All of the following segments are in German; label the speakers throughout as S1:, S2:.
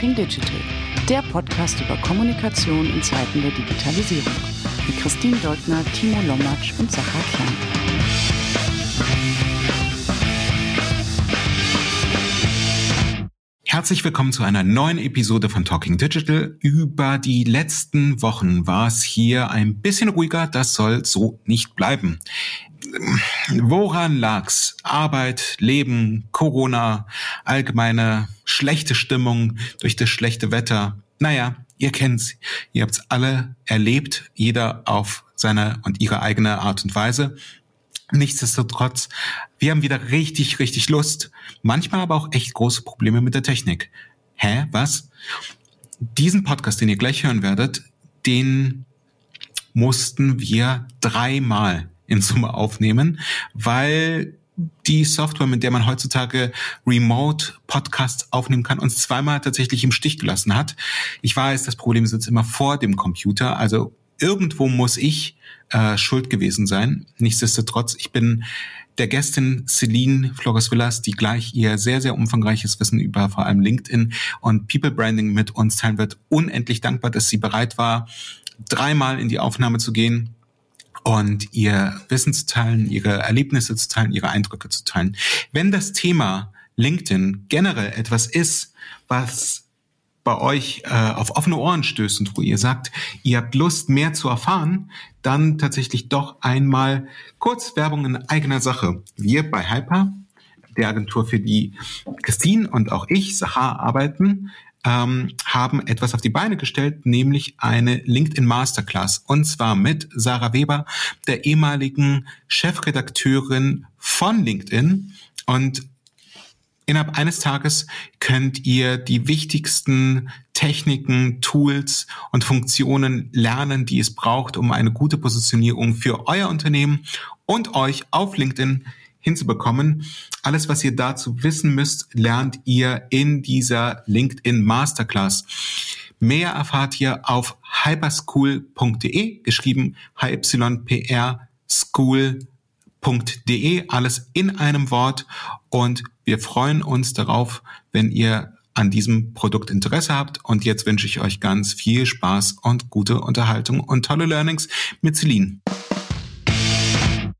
S1: Talking Digital, der Podcast über Kommunikation in Zeiten der Digitalisierung. Mit Christine Deutner, Timo Lommatsch und Sacha Klein.
S2: Herzlich willkommen zu einer neuen Episode von Talking Digital. Über die letzten Wochen war es hier ein bisschen ruhiger. Das soll so nicht bleiben. Woran lag's? Arbeit, Leben, Corona, allgemeine schlechte Stimmung durch das schlechte Wetter. Naja, ihr kennt's. Ihr habt's alle erlebt, jeder auf seine und ihre eigene Art und Weise. Nichtsdestotrotz, wir haben wieder richtig, richtig Lust. Manchmal aber auch echt große Probleme mit der Technik. Hä? Was? Diesen Podcast, den ihr gleich hören werdet, den mussten wir dreimal in Summe aufnehmen, weil die Software, mit der man heutzutage Remote Podcasts aufnehmen kann, uns zweimal tatsächlich im Stich gelassen hat. Ich weiß, das Problem sitzt immer vor dem Computer, also irgendwo muss ich äh, schuld gewesen sein. Nichtsdestotrotz, ich bin der Gästin Celine Flores Villas, die gleich ihr sehr, sehr umfangreiches Wissen über vor allem LinkedIn und People Branding mit uns teilen wird, unendlich dankbar, dass sie bereit war, dreimal in die Aufnahme zu gehen und ihr Wissen zu teilen, ihre Erlebnisse zu teilen, ihre Eindrücke zu teilen. Wenn das Thema LinkedIn generell etwas ist, was bei euch äh, auf offene Ohren stößt und wo ihr sagt, ihr habt Lust, mehr zu erfahren, dann tatsächlich doch einmal kurz Werbung in eigener Sache. Wir bei Hyper, der Agentur für die Christine und auch ich, Sahar, arbeiten, ähm, haben etwas auf die Beine gestellt, nämlich eine LinkedIn Masterclass. Und zwar mit Sarah Weber, der ehemaligen Chefredakteurin von LinkedIn. Und innerhalb eines Tages könnt ihr die wichtigsten Techniken, Tools und Funktionen lernen, die es braucht, um eine gute Positionierung für euer Unternehmen und euch auf LinkedIn hinzubekommen. Alles, was ihr dazu wissen müsst, lernt ihr in dieser LinkedIn Masterclass. Mehr erfahrt ihr auf hyperschool.de, geschrieben hypr school.de, alles in einem Wort. Und wir freuen uns darauf, wenn ihr an diesem Produkt Interesse habt. Und jetzt wünsche ich euch ganz viel Spaß und gute Unterhaltung und tolle Learnings mit Celine.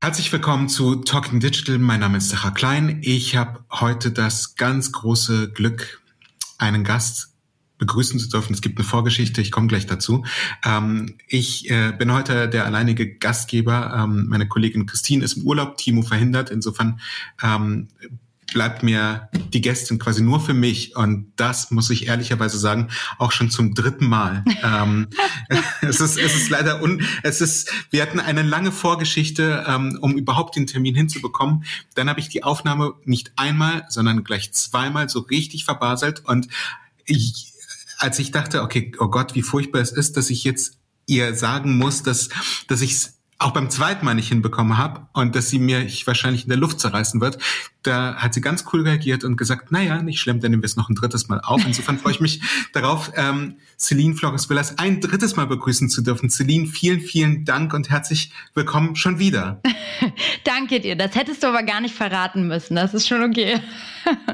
S2: Herzlich willkommen zu Talking Digital. Mein Name ist Sacha Klein. Ich habe heute das ganz große Glück, einen Gast begrüßen zu dürfen. Es gibt eine Vorgeschichte, ich komme gleich dazu. Ähm, ich äh, bin heute der alleinige Gastgeber. Ähm, meine Kollegin Christine ist im Urlaub, Timo verhindert. Insofern ähm, bleibt mir die Gästin quasi nur für mich. Und das muss ich ehrlicherweise sagen, auch schon zum dritten Mal. ähm, es ist, es ist leider un, es ist, wir hatten eine lange Vorgeschichte, ähm, um überhaupt den Termin hinzubekommen. Dann habe ich die Aufnahme nicht einmal, sondern gleich zweimal so richtig verbaselt. Und ich, als ich dachte, okay, oh Gott, wie furchtbar es ist, dass ich jetzt ihr sagen muss, dass, dass ich auch beim zweiten Mal nicht hinbekommen habe und dass sie mir ich wahrscheinlich in der Luft zerreißen wird, da hat sie ganz cool reagiert und gesagt, naja, nicht schlimm, dann nehmen wir es noch ein drittes Mal auf. Insofern freue ich mich darauf, ähm, Celine Flores Villas ein drittes Mal begrüßen zu dürfen. Celine, vielen, vielen Dank und herzlich willkommen schon wieder.
S3: Danke dir. Das hättest du aber gar nicht verraten müssen. Das ist schon okay.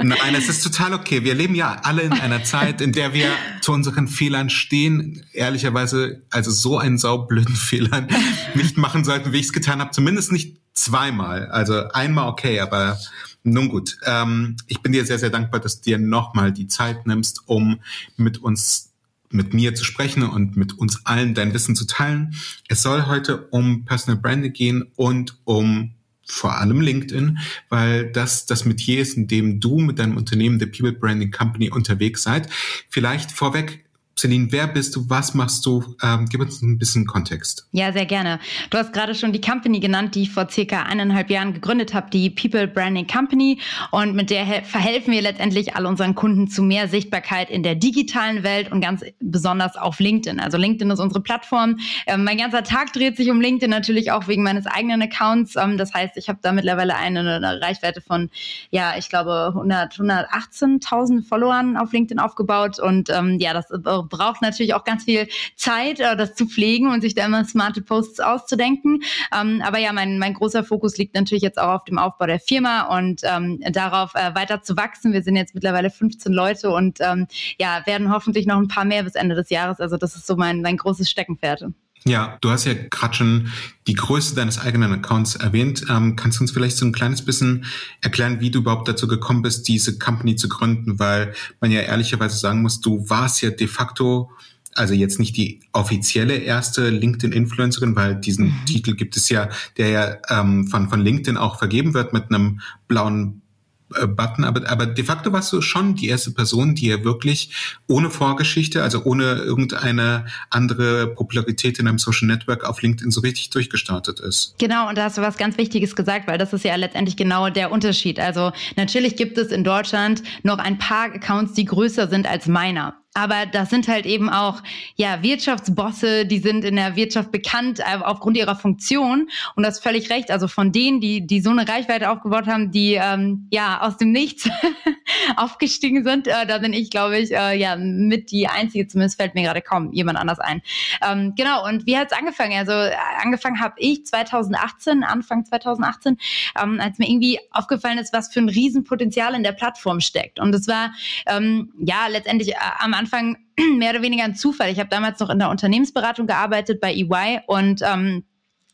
S2: Nein, es ist total okay. Wir leben ja alle in einer Zeit, in der wir zu unseren Fehlern stehen. Ehrlicherweise, also so einen saublöden Fehler nicht machen sollten, wie ich es getan habe. Zumindest nicht zweimal. Also einmal okay, aber nun gut. Ähm, ich bin dir sehr, sehr dankbar, dass du dir nochmal die Zeit nimmst, um mit uns mit mir zu sprechen und mit uns allen dein Wissen zu teilen. Es soll heute um Personal Branding gehen und um vor allem LinkedIn, weil das das Metier ist, in dem du mit deinem Unternehmen, der People Branding Company, unterwegs seid. Vielleicht vorweg, Celine, wer bist du? Was machst du? Ähm, gib uns ein bisschen Kontext.
S3: Ja, sehr gerne. Du hast gerade schon die Company genannt, die ich vor circa eineinhalb Jahren gegründet habe, die People Branding Company. Und mit der verhelfen wir letztendlich all unseren Kunden zu mehr Sichtbarkeit in der digitalen Welt und ganz besonders auf LinkedIn. Also LinkedIn ist unsere Plattform. Ähm, mein ganzer Tag dreht sich um LinkedIn natürlich auch wegen meines eigenen Accounts. Ähm, das heißt, ich habe da mittlerweile eine, eine, Reichweite von, ja, ich glaube 100, 118.000 Followern auf LinkedIn aufgebaut. Und ähm, ja, das braucht natürlich auch ganz viel Zeit, äh, das zu pflegen und sich da immer smarte Posts auszudenken. Ähm, aber ja, mein, mein großer Fokus liegt natürlich jetzt auch auf dem Aufbau der Firma und ähm, darauf äh, weiter zu wachsen. Wir sind jetzt mittlerweile 15 Leute und ähm, ja, werden hoffentlich noch ein paar mehr bis Ende des Jahres. Also das ist so mein, mein großes Steckenpferd.
S2: Ja, du hast ja gerade schon die Größe deines eigenen Accounts erwähnt. Ähm, kannst du uns vielleicht so ein kleines bisschen erklären, wie du überhaupt dazu gekommen bist, diese Company zu gründen? Weil man ja ehrlicherweise sagen muss, du warst ja de facto also jetzt nicht die offizielle erste LinkedIn-Influencerin, weil diesen mhm. Titel gibt es ja, der ja ähm, von, von LinkedIn auch vergeben wird mit einem blauen Button, aber, aber de facto warst du schon die erste Person, die ja wirklich ohne Vorgeschichte, also ohne irgendeine andere Popularität in einem Social Network auf LinkedIn so richtig durchgestartet ist.
S3: Genau, und da hast du was ganz Wichtiges gesagt, weil das ist ja letztendlich genau der Unterschied. Also natürlich gibt es in Deutschland noch ein paar Accounts, die größer sind als meiner. Aber das sind halt eben auch ja Wirtschaftsbosse, die sind in der Wirtschaft bekannt äh, aufgrund ihrer Funktion. Und das ist völlig recht. Also von denen, die die so eine Reichweite aufgebaut haben, die ähm, ja aus dem Nichts aufgestiegen sind, äh, da bin ich, glaube ich, äh, ja mit die einzige. Zumindest fällt mir gerade kaum jemand anders ein. Ähm, genau. Und wie hat's angefangen? Also äh, angefangen habe ich 2018, Anfang 2018, ähm, als mir irgendwie aufgefallen ist, was für ein Riesenpotenzial in der Plattform steckt. Und es war ähm, ja letztendlich äh, am Anfang Anfang mehr oder weniger ein Zufall. Ich habe damals noch in der Unternehmensberatung gearbeitet bei EY und ähm,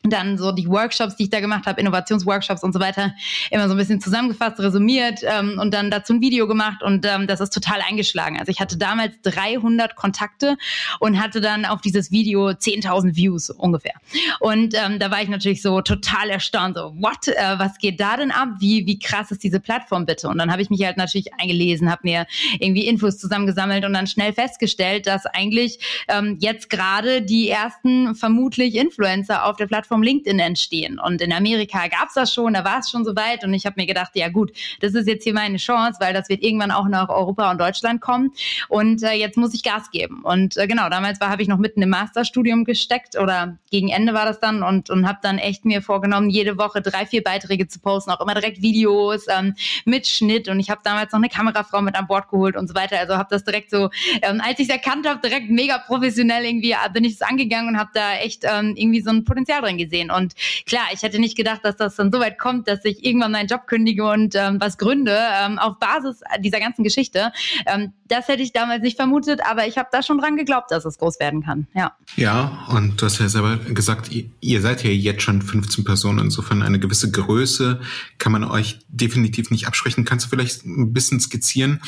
S3: dann so die Workshops, die ich da gemacht habe, Innovationsworkshops und so weiter, immer so ein bisschen zusammengefasst, resümiert ähm, und dann dazu ein Video gemacht und ähm, das ist total eingeschlagen. Also ich hatte damals 300 Kontakte und hatte dann auf dieses Video 10.000 Views ungefähr. Und ähm, da war ich natürlich so total erstaunt, so what, äh, was geht da denn ab? Wie wie krass ist diese Plattform bitte? Und dann habe ich mich halt natürlich eingelesen, habe mir irgendwie Infos zusammengesammelt und dann schnell festgestellt, dass eigentlich ähm, jetzt gerade die ersten vermutlich Influencer auf der Plattform Plattform LinkedIn entstehen. Und in Amerika gab es das schon, da war es schon soweit. Und ich habe mir gedacht, ja gut, das ist jetzt hier meine Chance, weil das wird irgendwann auch nach Europa und Deutschland kommen. Und äh, jetzt muss ich Gas geben. Und äh, genau, damals habe ich noch mitten im Masterstudium gesteckt oder gegen Ende war das dann und, und habe dann echt mir vorgenommen, jede Woche drei, vier Beiträge zu posten, auch immer direkt Videos ähm, mit Schnitt. Und ich habe damals noch eine Kamerafrau mit an Bord geholt und so weiter. Also habe das direkt so, ähm, als ich es erkannt habe, direkt mega professionell irgendwie äh, bin ich es angegangen und habe da echt ähm, irgendwie so ein Potenzial drin gesehen. Und klar, ich hätte nicht gedacht, dass das dann so weit kommt, dass ich irgendwann meinen Job kündige und ähm, was gründe ähm, auf Basis dieser ganzen Geschichte. Ähm, das hätte ich damals nicht vermutet, aber ich habe da schon dran geglaubt, dass es groß werden kann. Ja.
S2: Ja, und du hast ja selber gesagt, ihr, ihr seid ja jetzt schon 15 Personen. Insofern eine gewisse Größe kann man euch definitiv nicht absprechen. Kannst du vielleicht ein bisschen skizzieren?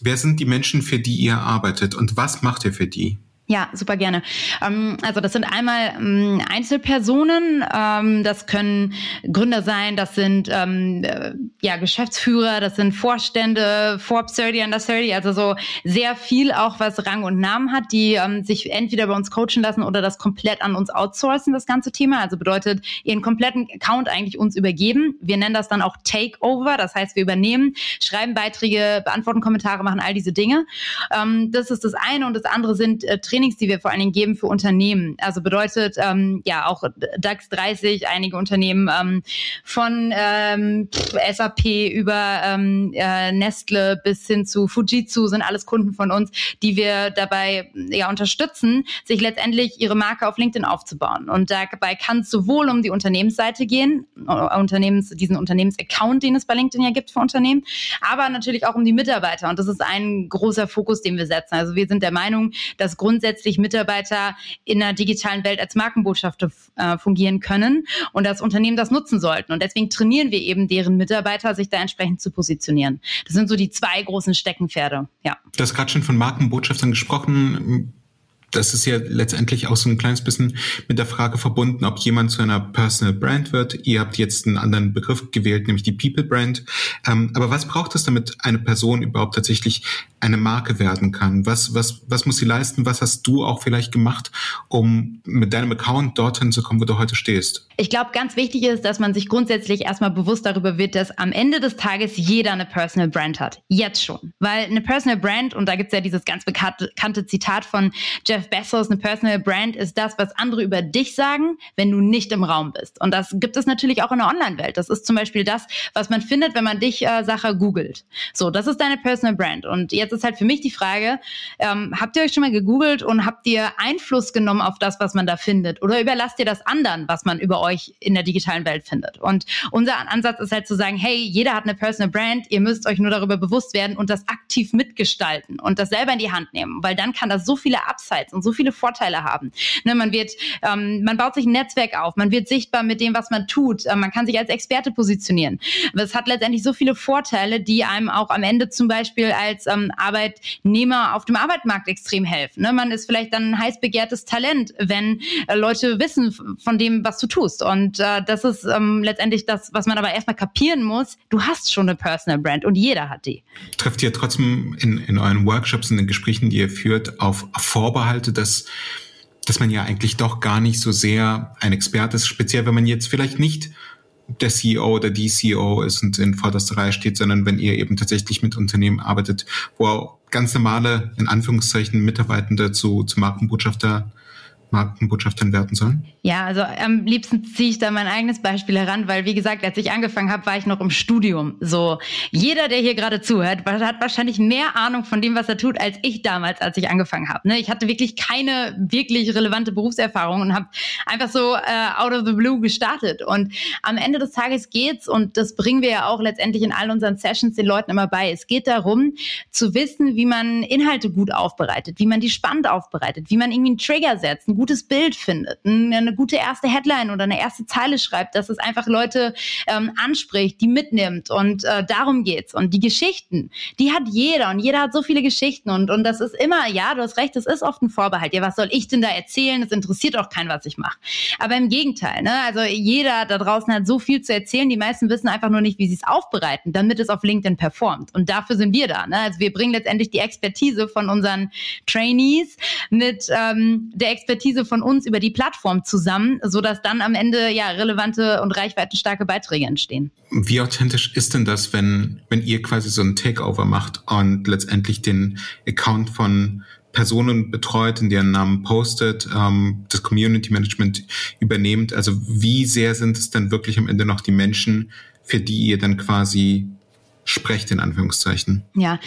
S2: Wer sind die Menschen, für die ihr arbeitet und was macht ihr für die?
S3: Ja, super gerne. Ähm, also das sind einmal ähm, Einzelpersonen, ähm, das können Gründer sein, das sind äh, ja Geschäftsführer, das sind Vorstände, Forbes 30 under 30, also so sehr viel auch, was Rang und Namen hat, die sich entweder bei uns coachen lassen oder das komplett an uns outsourcen, das ganze Thema. Also bedeutet, ihren kompletten Account eigentlich uns übergeben. Wir nennen das dann auch Takeover, das heißt, wir übernehmen, schreiben Beiträge, beantworten Kommentare, machen all diese Dinge. Das ist das eine und das andere sind äh, Trainings, die wir vor allen Dingen geben für Unternehmen. Also bedeutet ähm, ja auch DAX 30, einige Unternehmen ähm, von ähm, SAP über ähm, äh, Nestle bis hin zu Fujitsu sind alles Kunden von uns, die wir dabei ja unterstützen, sich letztendlich ihre Marke auf LinkedIn aufzubauen. Und dabei kann es sowohl um die Unternehmensseite gehen, äh, Unternehmens, diesen Unternehmensaccount, den es bei LinkedIn ja gibt für Unternehmen, aber natürlich auch um die Mitarbeiter. Und das ist ein großer Fokus, den wir setzen. Also wir sind der Meinung, dass grundsätzlich grundsätzlich Mitarbeiter in der digitalen Welt als Markenbotschafter äh, fungieren können und das Unternehmen das nutzen sollten. Und deswegen trainieren wir eben deren Mitarbeiter, sich da entsprechend zu positionieren. Das sind so die zwei großen Steckenpferde. Ja.
S2: Du hast gerade schon von Markenbotschaftern gesprochen das ist ja letztendlich auch so ein kleines bisschen mit der Frage verbunden, ob jemand zu einer Personal Brand wird. Ihr habt jetzt einen anderen Begriff gewählt, nämlich die People Brand. Ähm, aber was braucht es, damit eine Person überhaupt tatsächlich eine Marke werden kann? Was, was, was muss sie leisten? Was hast du auch vielleicht gemacht, um mit deinem Account dorthin zu kommen, wo du heute stehst?
S3: Ich glaube, ganz wichtig ist, dass man sich grundsätzlich erstmal bewusst darüber wird, dass am Ende des Tages jeder eine Personal Brand hat. Jetzt schon. Weil eine Personal Brand, und da gibt es ja dieses ganz bekannte Zitat von Jeff Jeff Bezos, eine Personal Brand ist das, was andere über dich sagen, wenn du nicht im Raum bist. Und das gibt es natürlich auch in der Online-Welt. Das ist zum Beispiel das, was man findet, wenn man dich, äh, Sache, googelt. So, das ist deine Personal Brand. Und jetzt ist halt für mich die Frage, ähm, habt ihr euch schon mal gegoogelt und habt ihr Einfluss genommen auf das, was man da findet? Oder überlasst ihr das anderen, was man über euch in der digitalen Welt findet? Und unser Ansatz ist halt zu sagen, hey, jeder hat eine Personal Brand, ihr müsst euch nur darüber bewusst werden und das aktiv mitgestalten und das selber in die Hand nehmen, weil dann kann das so viele Upsides und so viele Vorteile haben. Ne, man wird, ähm, man baut sich ein Netzwerk auf, man wird sichtbar mit dem, was man tut, äh, man kann sich als Experte positionieren. Aber es hat letztendlich so viele Vorteile, die einem auch am Ende zum Beispiel als ähm, Arbeitnehmer auf dem Arbeitsmarkt extrem helfen. Ne? Man ist vielleicht dann ein heiß begehrtes Talent, wenn äh, Leute wissen von dem, was du tust. Und äh, das ist ähm, letztendlich das, was man aber erstmal kapieren muss. Du hast schon eine Personal Brand und jeder hat die.
S2: Trifft ihr trotzdem in, in euren Workshops, in den Gesprächen, die ihr führt, auf Vorbehalte, dass dass man ja eigentlich doch gar nicht so sehr ein Experte ist, speziell wenn man jetzt vielleicht nicht der CEO oder die CEO ist und in vorderster Reihe steht, sondern wenn ihr eben tatsächlich mit Unternehmen arbeitet, wo ganz normale, in Anführungszeichen, Mitarbeitende zu, zu Markenbotschafter Markenbotschaftern werden sollen?
S3: Ja, also am liebsten ziehe ich da mein eigenes Beispiel heran, weil wie gesagt, als ich angefangen habe, war ich noch im Studium. So, jeder, der hier gerade zuhört, hat wahrscheinlich mehr Ahnung von dem, was er tut, als ich damals, als ich angefangen habe. Ne? Ich hatte wirklich keine wirklich relevante Berufserfahrung und habe einfach so äh, out of the blue gestartet. Und am Ende des Tages geht's und das bringen wir ja auch letztendlich in all unseren Sessions den Leuten immer bei. Es geht darum, zu wissen, wie man Inhalte gut aufbereitet, wie man die spannend aufbereitet, wie man irgendwie einen Trigger setzt, gutes Bild findet, eine gute erste Headline oder eine erste Zeile schreibt, dass es einfach Leute ähm, anspricht, die mitnimmt und äh, darum geht's. Und die Geschichten, die hat jeder und jeder hat so viele Geschichten und, und das ist immer, ja, du hast recht, das ist oft ein Vorbehalt. Ja, was soll ich denn da erzählen? Es interessiert auch keinen, was ich mache. Aber im Gegenteil, ne? also jeder da draußen hat so viel zu erzählen, die meisten wissen einfach nur nicht, wie sie es aufbereiten, damit es auf LinkedIn performt. Und dafür sind wir da. Ne? Also wir bringen letztendlich die Expertise von unseren Trainees mit ähm, der Expertise Expertise von uns über die Plattform zusammen, sodass dann am Ende ja relevante und reichweitenstarke Beiträge entstehen.
S2: Wie authentisch ist denn das, wenn, wenn ihr quasi so ein Takeover macht und letztendlich den Account von Personen betreut, in deren Namen postet, ähm, das Community Management übernehmt? Also wie sehr sind es denn wirklich am Ende noch die Menschen, für die ihr dann quasi sprecht, in Anführungszeichen?
S3: Ja,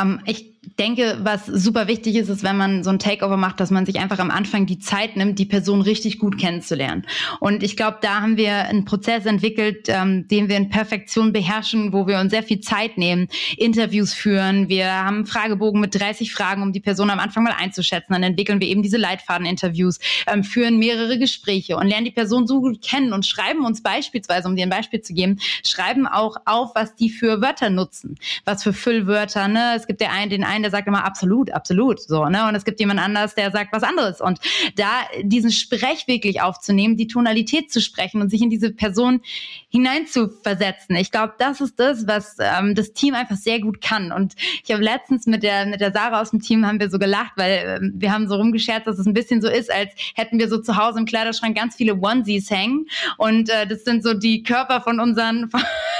S3: ähm, ich denke, was super wichtig ist, ist, wenn man so ein Takeover macht, dass man sich einfach am Anfang die Zeit nimmt, die Person richtig gut kennenzulernen. Und ich glaube, da haben wir einen Prozess entwickelt, ähm, den wir in Perfektion beherrschen, wo wir uns sehr viel Zeit nehmen, Interviews führen. Wir haben einen Fragebogen mit 30 Fragen, um die Person am Anfang mal einzuschätzen. Dann entwickeln wir eben diese Leitfaden-Interviews, ähm, führen mehrere Gespräche und lernen die Person so gut kennen und schreiben uns beispielsweise, um dir ein Beispiel zu geben, schreiben auch auf, was die für Wörter nutzen, was für Füllwörter. Ne? Es gibt der einen, den einen einen, der sagt immer absolut, absolut, so, ne? Und es gibt jemand anders, der sagt was anderes. Und da diesen Sprech wirklich aufzunehmen, die Tonalität zu sprechen und sich in diese Person hineinzuversetzen. Ich glaube, das ist das, was ähm, das Team einfach sehr gut kann. Und ich habe letztens mit der mit der Sarah aus dem Team haben wir so gelacht, weil ähm, wir haben so rumgescherzt, dass es ein bisschen so ist, als hätten wir so zu Hause im Kleiderschrank ganz viele Onesies hängen und äh, das sind so die Körper von unseren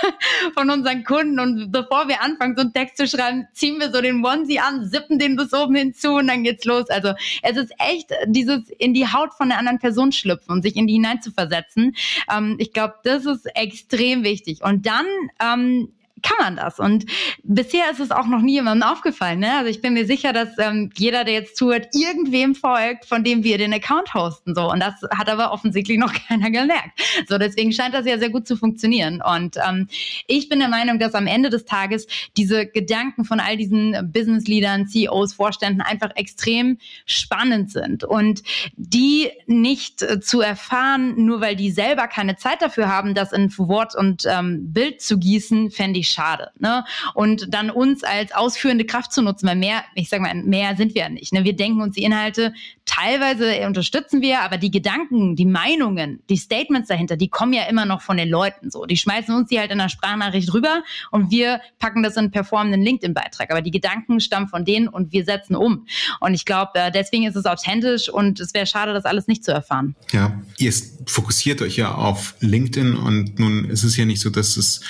S3: von unseren Kunden und bevor wir anfangen so einen Text zu schreiben, ziehen wir so den Onesie sie an, sippen den bis oben hinzu und dann geht's los. Also es ist echt dieses in die Haut von der anderen Person schlüpfen und sich in die hineinzuversetzen. Ähm, ich glaube, das ist extrem wichtig. Und dann ähm, kann man das. Und bisher ist es auch noch nie jemandem aufgefallen. Ne? Also ich bin mir sicher, dass ähm, jeder, der jetzt zuhört, irgendwem folgt, von dem wir den Account hosten. So. Und das hat aber offensichtlich noch keiner gemerkt. So, deswegen scheint das ja sehr gut zu funktionieren. Und ähm, ich bin der Meinung, dass am Ende des Tages diese Gedanken von all diesen Business-Leadern, CEOs, Vorständen einfach extrem spannend sind. Und die nicht äh, zu erfahren, nur weil die selber keine Zeit dafür haben, das in Wort und ähm, Bild zu gießen, fände ich schade. Ne? Und dann uns als ausführende Kraft zu nutzen, weil mehr, ich sage mal, mehr sind wir ja nicht. Ne? Wir denken uns die Inhalte, teilweise unterstützen wir, aber die Gedanken, die Meinungen, die Statements dahinter, die kommen ja immer noch von den Leuten so. Die schmeißen uns die halt in der Sprachnachricht rüber und wir packen das in einen performenden LinkedIn-Beitrag. Aber die Gedanken stammen von denen und wir setzen um. Und ich glaube, äh, deswegen ist es authentisch und es wäre schade, das alles nicht zu erfahren.
S2: Ja, ihr fokussiert euch ja auf LinkedIn und nun ist es ja nicht so, dass es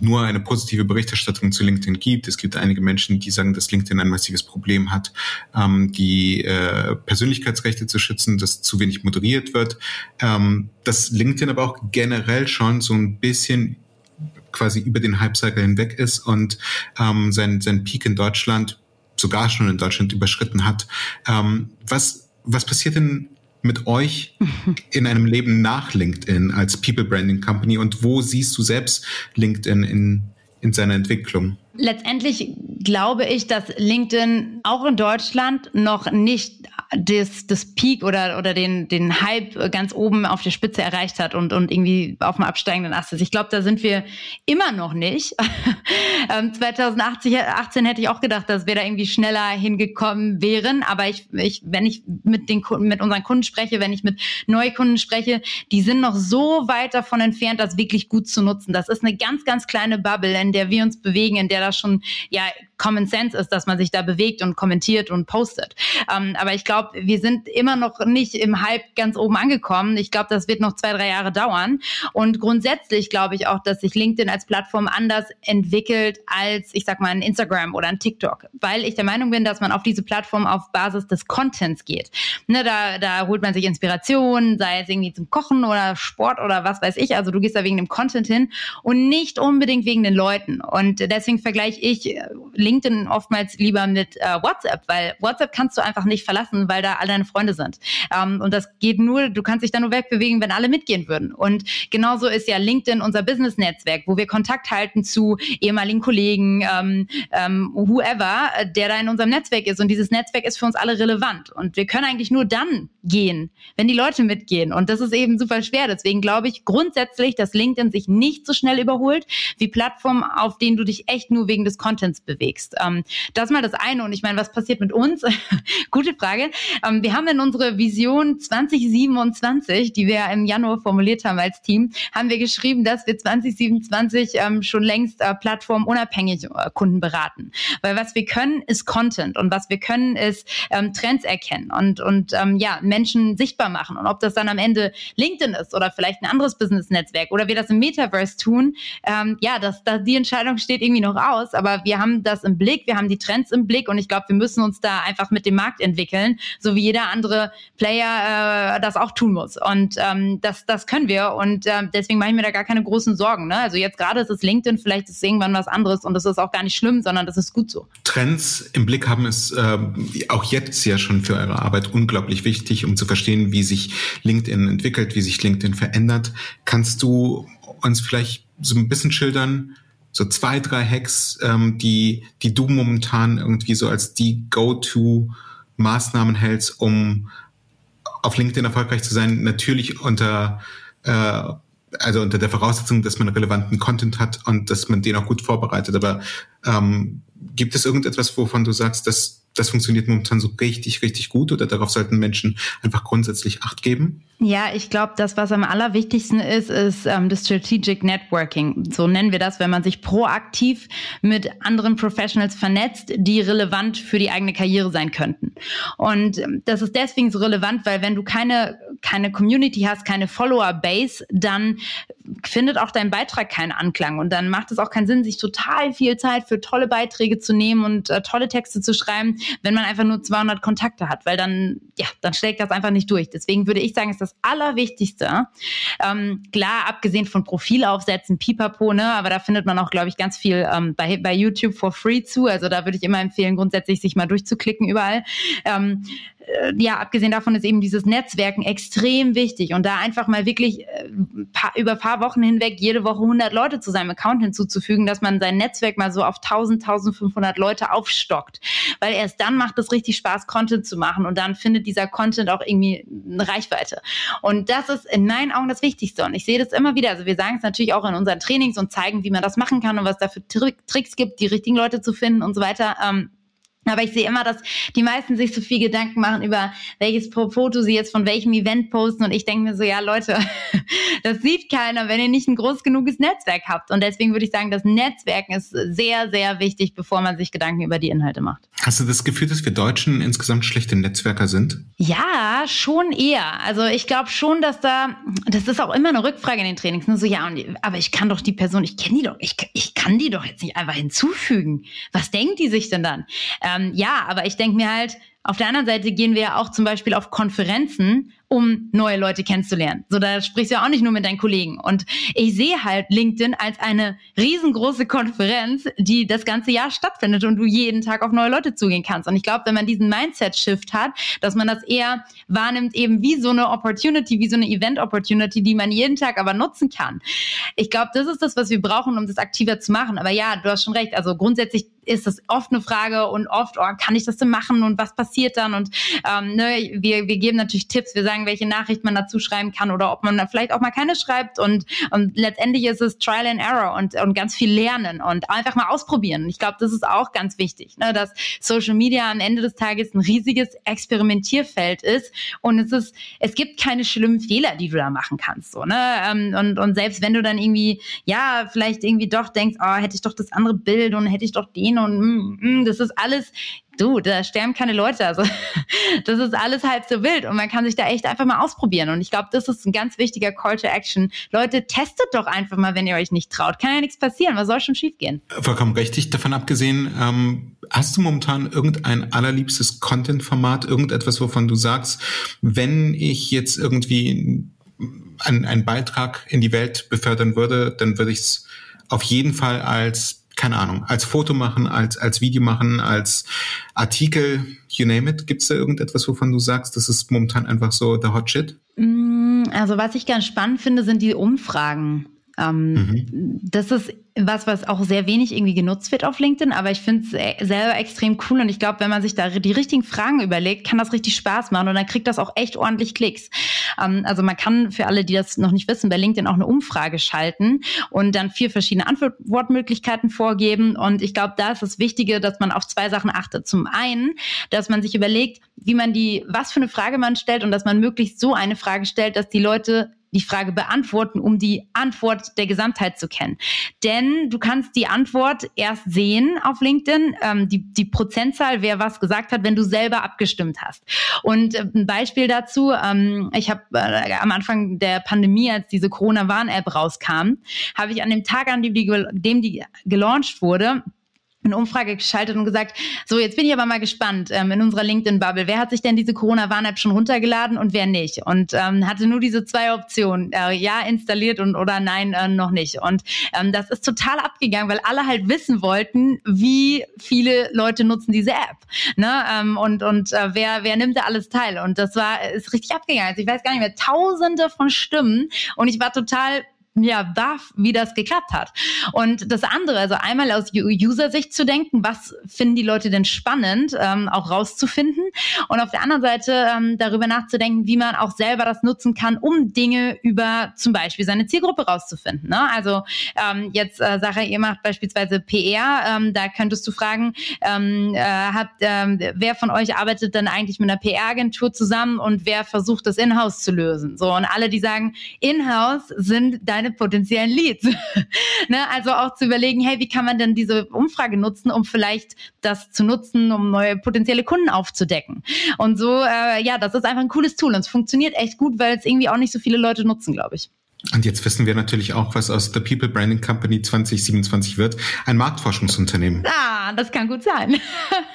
S2: nur eine positive Berichterstattung zu LinkedIn gibt. Es gibt einige Menschen, die sagen, dass LinkedIn ein massives Problem hat, ähm, die äh, Persönlichkeitsrechte zu schützen, dass zu wenig moderiert wird. Ähm, dass LinkedIn aber auch generell schon so ein bisschen quasi über den Hype-Cycle hinweg ist und ähm, sein, sein Peak in Deutschland sogar schon in Deutschland überschritten hat. Ähm, was, was passiert denn mit euch in einem Leben nach LinkedIn als People Branding Company und wo siehst du selbst LinkedIn in, in seiner Entwicklung?
S3: Letztendlich glaube ich, dass LinkedIn auch in Deutschland noch nicht das, das Peak oder, oder den, den Hype ganz oben auf der Spitze erreicht hat und, und irgendwie auf dem absteigenden Ast ist. Ich glaube, da sind wir immer noch nicht. 2018 ähm, hätte ich auch gedacht, dass wir da irgendwie schneller hingekommen wären. Aber ich, ich, wenn ich mit den mit unseren Kunden spreche, wenn ich mit Neukunden spreche, die sind noch so weit davon entfernt, das wirklich gut zu nutzen. Das ist eine ganz, ganz kleine Bubble, in der wir uns bewegen, in der das schon ja Common Sense ist, dass man sich da bewegt und kommentiert und postet. Ähm, aber ich glaube, wir sind immer noch nicht im Hype ganz oben angekommen. Ich glaube, das wird noch zwei, drei Jahre dauern. Und grundsätzlich glaube ich auch, dass sich LinkedIn als Plattform anders entwickelt als, ich sag mal, ein Instagram oder ein TikTok. Weil ich der Meinung bin, dass man auf diese Plattform auf Basis des Contents geht. Ne, da, da holt man sich Inspiration, sei es irgendwie zum Kochen oder Sport oder was weiß ich. Also du gehst da wegen dem Content hin und nicht unbedingt wegen den Leuten. Und deswegen vergleiche ich äh, LinkedIn oftmals lieber mit äh, WhatsApp, weil WhatsApp kannst du einfach nicht verlassen, weil da alle deine Freunde sind. Ähm, und das geht nur, du kannst dich da nur wegbewegen, wenn alle mitgehen würden. Und genauso ist ja LinkedIn unser Business-Netzwerk, wo wir Kontakt halten zu ehemaligen Kollegen, ähm, ähm, whoever, der da in unserem Netzwerk ist. Und dieses Netzwerk ist für uns alle relevant. Und wir können eigentlich nur dann gehen, wenn die Leute mitgehen. Und das ist eben super schwer. Deswegen glaube ich grundsätzlich, dass LinkedIn sich nicht so schnell überholt wie Plattformen, auf denen du dich echt nur wegen des Contents bewegst. Ähm, das mal das eine. Und ich meine, was passiert mit uns? Gute Frage. Ähm, wir haben in unsere Vision 2027, die wir im Januar formuliert haben als Team, haben wir geschrieben, dass wir 2027 ähm, schon längst äh, plattformunabhängig äh, Kunden beraten. Weil was wir können, ist Content und was wir können, ist ähm, Trends erkennen und, und ähm, ja, Menschen sichtbar machen. Und ob das dann am Ende LinkedIn ist oder vielleicht ein anderes Business-Netzwerk oder wir das im Metaverse tun, ähm, ja, das, das, die Entscheidung steht irgendwie noch aus. Aber wir haben das im Blick, wir haben die Trends im Blick und ich glaube, wir müssen uns da einfach mit dem Markt entwickeln, so wie jeder andere Player äh, das auch tun muss. Und ähm, das, das können wir und äh, deswegen mache ich mir da gar keine großen Sorgen. Ne? Also jetzt gerade ist es LinkedIn, vielleicht ist es irgendwann was anderes und das ist auch gar nicht schlimm, sondern das ist gut so.
S2: Trends im Blick haben ist äh, auch jetzt ja schon für eure Arbeit unglaublich wichtig, um zu verstehen, wie sich LinkedIn entwickelt, wie sich LinkedIn verändert. Kannst du uns vielleicht so ein bisschen schildern, so zwei, drei Hacks, ähm, die, die du momentan irgendwie so als die Go-To-Maßnahmen hältst, um auf LinkedIn erfolgreich zu sein? Natürlich unter, äh, also unter der Voraussetzung, dass man relevanten Content hat und dass man den auch gut vorbereitet. Aber ähm, gibt es irgendetwas, wovon du sagst, dass das funktioniert momentan so richtig, richtig gut oder darauf sollten Menschen einfach grundsätzlich Acht geben?
S3: Ja, ich glaube, das, was am allerwichtigsten ist, ist ähm, das Strategic Networking. So nennen wir das, wenn man sich proaktiv mit anderen Professionals vernetzt, die relevant für die eigene Karriere sein könnten. Und ähm, das ist deswegen so relevant, weil wenn du keine, keine Community hast, keine Follower-Base, dann findet auch dein Beitrag keinen Anklang. Und dann macht es auch keinen Sinn, sich total viel Zeit für tolle Beiträge zu nehmen und äh, tolle Texte zu schreiben, wenn man einfach nur 200 Kontakte hat, weil dann, ja, dann schlägt das einfach nicht durch. Deswegen würde ich sagen, ist das Allerwichtigste. Ähm, klar, abgesehen von Profilaufsätzen, Pipapo, ne, aber da findet man auch, glaube ich, ganz viel ähm, bei, bei YouTube for free zu. Also da würde ich immer empfehlen, grundsätzlich sich mal durchzuklicken überall. Ähm, äh, ja, abgesehen davon ist eben dieses Netzwerken extrem wichtig und da einfach mal wirklich äh, paar, über paar Wochen hinweg jede Woche 100 Leute zu seinem Account hinzuzufügen, dass man sein Netzwerk mal so auf 1000, 1500 Leute aufstockt, weil erst dann macht es richtig Spaß, Content zu machen und dann findet dieser Content auch irgendwie eine Reichweite. Und das ist in meinen Augen das Wichtigste und ich sehe das immer wieder. Also wir sagen es natürlich auch in unseren Trainings und zeigen, wie man das machen kann und was da für Tricks gibt, die richtigen Leute zu finden und so weiter. Ähm, Aber ich sehe immer, dass die meisten sich so viel Gedanken machen über welches Foto sie jetzt von welchem Event posten. Und ich denke mir so, ja Leute, das sieht keiner, wenn ihr nicht ein groß genuges Netzwerk habt. Und deswegen würde ich sagen, das Netzwerken ist sehr, sehr wichtig, bevor man sich Gedanken über die Inhalte macht.
S2: Hast du das Gefühl, dass wir Deutschen insgesamt schlechte Netzwerker sind?
S3: Ja, schon eher. Also ich glaube schon, dass da, das ist auch immer eine Rückfrage in den Trainings. Nur so, ja, und, aber ich kann doch die Person, ich kenne die doch, ich, ich kann die doch jetzt nicht einfach hinzufügen. Was denkt die sich denn dann? Ähm, ja, aber ich denke mir halt, auf der anderen Seite gehen wir ja auch zum Beispiel auf Konferenzen um neue Leute kennenzulernen. So, da sprichst du ja auch nicht nur mit deinen Kollegen. Und ich sehe halt LinkedIn als eine riesengroße Konferenz, die das ganze Jahr stattfindet und du jeden Tag auf neue Leute zugehen kannst. Und ich glaube, wenn man diesen Mindset-Shift hat, dass man das eher wahrnimmt, eben wie so eine Opportunity, wie so eine Event-Opportunity, die man jeden Tag aber nutzen kann. Ich glaube, das ist das, was wir brauchen, um das aktiver zu machen. Aber ja, du hast schon recht. Also grundsätzlich ist das oft eine Frage und oft, oh, kann ich das denn machen und was passiert dann? Und ähm, ne, wir, wir geben natürlich Tipps, wir sagen, welche Nachricht man dazu schreiben kann oder ob man vielleicht auch mal keine schreibt. Und, und letztendlich ist es Trial and Error und, und ganz viel lernen und einfach mal ausprobieren. Ich glaube, das ist auch ganz wichtig, ne, dass Social Media am Ende des Tages ein riesiges Experimentierfeld ist. Und es ist, es gibt keine schlimmen Fehler, die du da machen kannst. So, ne? Ähm, und, und selbst wenn du dann irgendwie, ja, vielleicht irgendwie doch denkst, oh, hätte ich doch das andere Bild und hätte ich doch den und mm, mm, das ist alles du, da sterben keine Leute. Also das ist alles halb so wild und man kann sich da echt einfach mal ausprobieren. Und ich glaube, das ist ein ganz wichtiger Call to Action. Leute, testet doch einfach mal, wenn ihr euch nicht traut. Kann ja nichts passieren. Was soll schon schiefgehen?
S2: Vollkommen richtig. Davon abgesehen, ähm, hast du momentan irgendein allerliebstes Content-Format, irgendetwas, wovon du sagst, wenn ich jetzt irgendwie einen, einen Beitrag in die Welt befördern würde, dann würde ich es auf jeden Fall als keine Ahnung, als Foto machen, als, als Video machen, als Artikel, you name it. Gibt es da irgendetwas, wovon du sagst, das ist momentan einfach so der Hot Shit?
S3: Mm, also was ich ganz spannend finde, sind die Umfragen. Ähm, mhm. Das ist was, was auch sehr wenig irgendwie genutzt wird auf LinkedIn, aber ich finde es selber extrem cool und ich glaube, wenn man sich da die richtigen Fragen überlegt, kann das richtig Spaß machen und dann kriegt das auch echt ordentlich Klicks. Ähm, also man kann für alle, die das noch nicht wissen, bei LinkedIn auch eine Umfrage schalten und dann vier verschiedene Antwortmöglichkeiten vorgeben und ich glaube, da ist das Wichtige, dass man auf zwei Sachen achtet. Zum einen, dass man sich überlegt, wie man die, was für eine Frage man stellt und dass man möglichst so eine Frage stellt, dass die Leute die Frage beantworten, um die Antwort der Gesamtheit zu kennen. Denn du kannst die Antwort erst sehen auf LinkedIn, ähm, die, die Prozentzahl, wer was gesagt hat, wenn du selber abgestimmt hast. Und äh, ein Beispiel dazu, ähm, ich habe äh, am Anfang der Pandemie, als diese Corona-Warn-App rauskam, habe ich an dem Tag, an dem die, dem die gelauncht wurde, eine Umfrage geschaltet und gesagt, so, jetzt bin ich aber mal gespannt ähm, in unserer LinkedIn-Bubble, wer hat sich denn diese Corona-Warn-App schon runtergeladen und wer nicht? Und ähm, hatte nur diese zwei Optionen, äh, ja, installiert und oder nein, äh, noch nicht. Und ähm, das ist total abgegangen, weil alle halt wissen wollten, wie viele Leute nutzen diese App. Ne? Ähm, und und äh, wer, wer nimmt da alles teil? Und das war, ist richtig abgegangen. Also ich weiß gar nicht mehr, tausende von Stimmen und ich war total ja, darf, wie das geklappt hat. Und das andere, also einmal aus User-Sicht zu denken, was finden die Leute denn spannend, ähm, auch rauszufinden. Und auf der anderen Seite ähm, darüber nachzudenken, wie man auch selber das nutzen kann, um Dinge über zum Beispiel seine Zielgruppe rauszufinden. Ne? Also ähm, jetzt, äh, Sache, ihr macht beispielsweise PR, ähm, da könntest du fragen, ähm, äh, habt, ähm, wer von euch arbeitet denn eigentlich mit einer PR-Agentur zusammen und wer versucht, das in-house zu lösen? So, und alle, die sagen, in-house sind deine deine potenziellen Leads. ne? Also auch zu überlegen, hey, wie kann man denn diese Umfrage nutzen, um vielleicht das zu nutzen, um neue potenzielle Kunden aufzudecken. Und so, äh, ja, das ist einfach ein cooles Tool und es funktioniert echt gut, weil es irgendwie auch nicht so viele Leute nutzen, glaube ich.
S2: Und jetzt wissen wir natürlich auch, was aus The People Branding Company 2027 wird. Ein Marktforschungsunternehmen.
S3: Ah, das kann gut sein.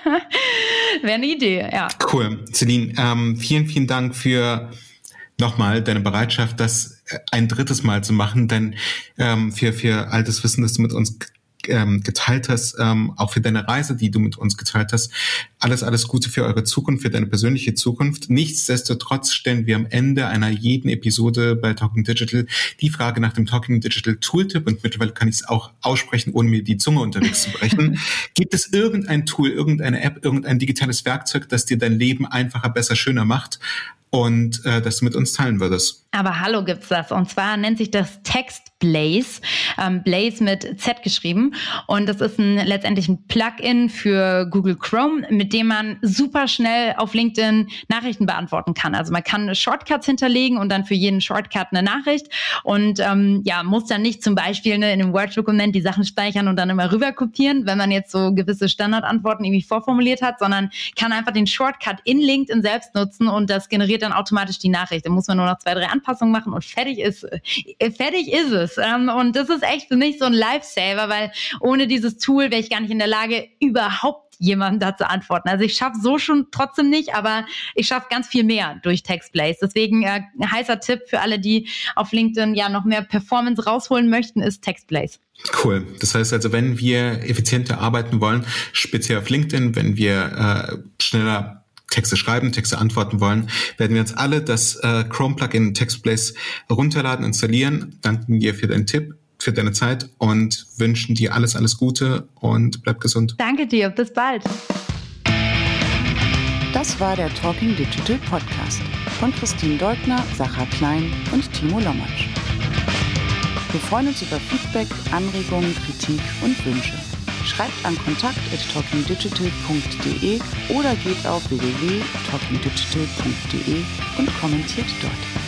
S3: Wäre eine Idee, ja.
S2: Cool. Celine, ähm, vielen, vielen Dank für nochmal deine Bereitschaft, das äh, ein drittes Mal zu machen, denn ähm, für, für all das Wissen, das du mit uns ähm, geteilt hast, ähm, auch für deine Reise, die du mit uns geteilt hast. Alles, alles Gute für eure Zukunft, für deine persönliche Zukunft. Nichtsdestotrotz stellen wir am Ende einer jeden Episode bei Talking Digital die Frage nach dem Talking Digital Tooltip und mittlerweile kann ich es auch aussprechen, ohne mir die Zunge unterwegs zu brechen. Gibt es irgendein Tool, irgendeine App, irgendein digitales Werkzeug, das dir dein Leben einfacher, besser, schöner macht? und äh, dass du mit uns teilen würdest.
S3: Aber hallo gibt's das. Und zwar nennt sich das Text Blaze. Ähm, Blaze mit Z geschrieben. Und das ist ein, letztendlich ein Plugin für Google Chrome, mit dem man super schnell auf LinkedIn Nachrichten beantworten kann. Also man kann Shortcuts hinterlegen und dann für jeden Shortcut eine Nachricht und ähm, ja, muss dann nicht zum Beispiel ne, in einem Word-Dokument die Sachen speichern und dann immer rüber kopieren, wenn man jetzt so gewisse Standardantworten irgendwie vorformuliert hat, sondern kann einfach den Shortcut in LinkedIn selbst nutzen und das generiert dann automatisch die Nachricht. Da muss man nur noch zwei, drei Anpassungen machen und fertig ist, äh, fertig ist es. Ähm, und das ist echt für mich so ein Lifesaver, weil ohne dieses Tool wäre ich gar nicht in der Lage, überhaupt jemandem da zu antworten. Also ich schaffe so schon trotzdem nicht, aber ich schaffe ganz viel mehr durch Textblaze. Deswegen äh, heißer Tipp für alle, die auf LinkedIn ja noch mehr Performance rausholen möchten, ist Textblaze.
S2: Cool. Das heißt also, wenn wir effizienter arbeiten wollen, speziell auf LinkedIn, wenn wir äh, schneller Texte schreiben, Texte antworten wollen, werden wir uns alle das äh, Chrome-Plugin Textblaze runterladen, installieren. Danken dir für deinen Tipp für deine Zeit und wünschen dir alles, alles Gute und bleib gesund.
S3: Danke dir, bis bald.
S1: Das war der Talking Digital Podcast von Christine Deutner, Sacha Klein und Timo Lommatsch. Wir freuen uns über Feedback, Anregungen, Kritik und Wünsche. Schreibt an kontakt.talkingdigital.de oder geht auf www.talkingdigital.de und kommentiert dort.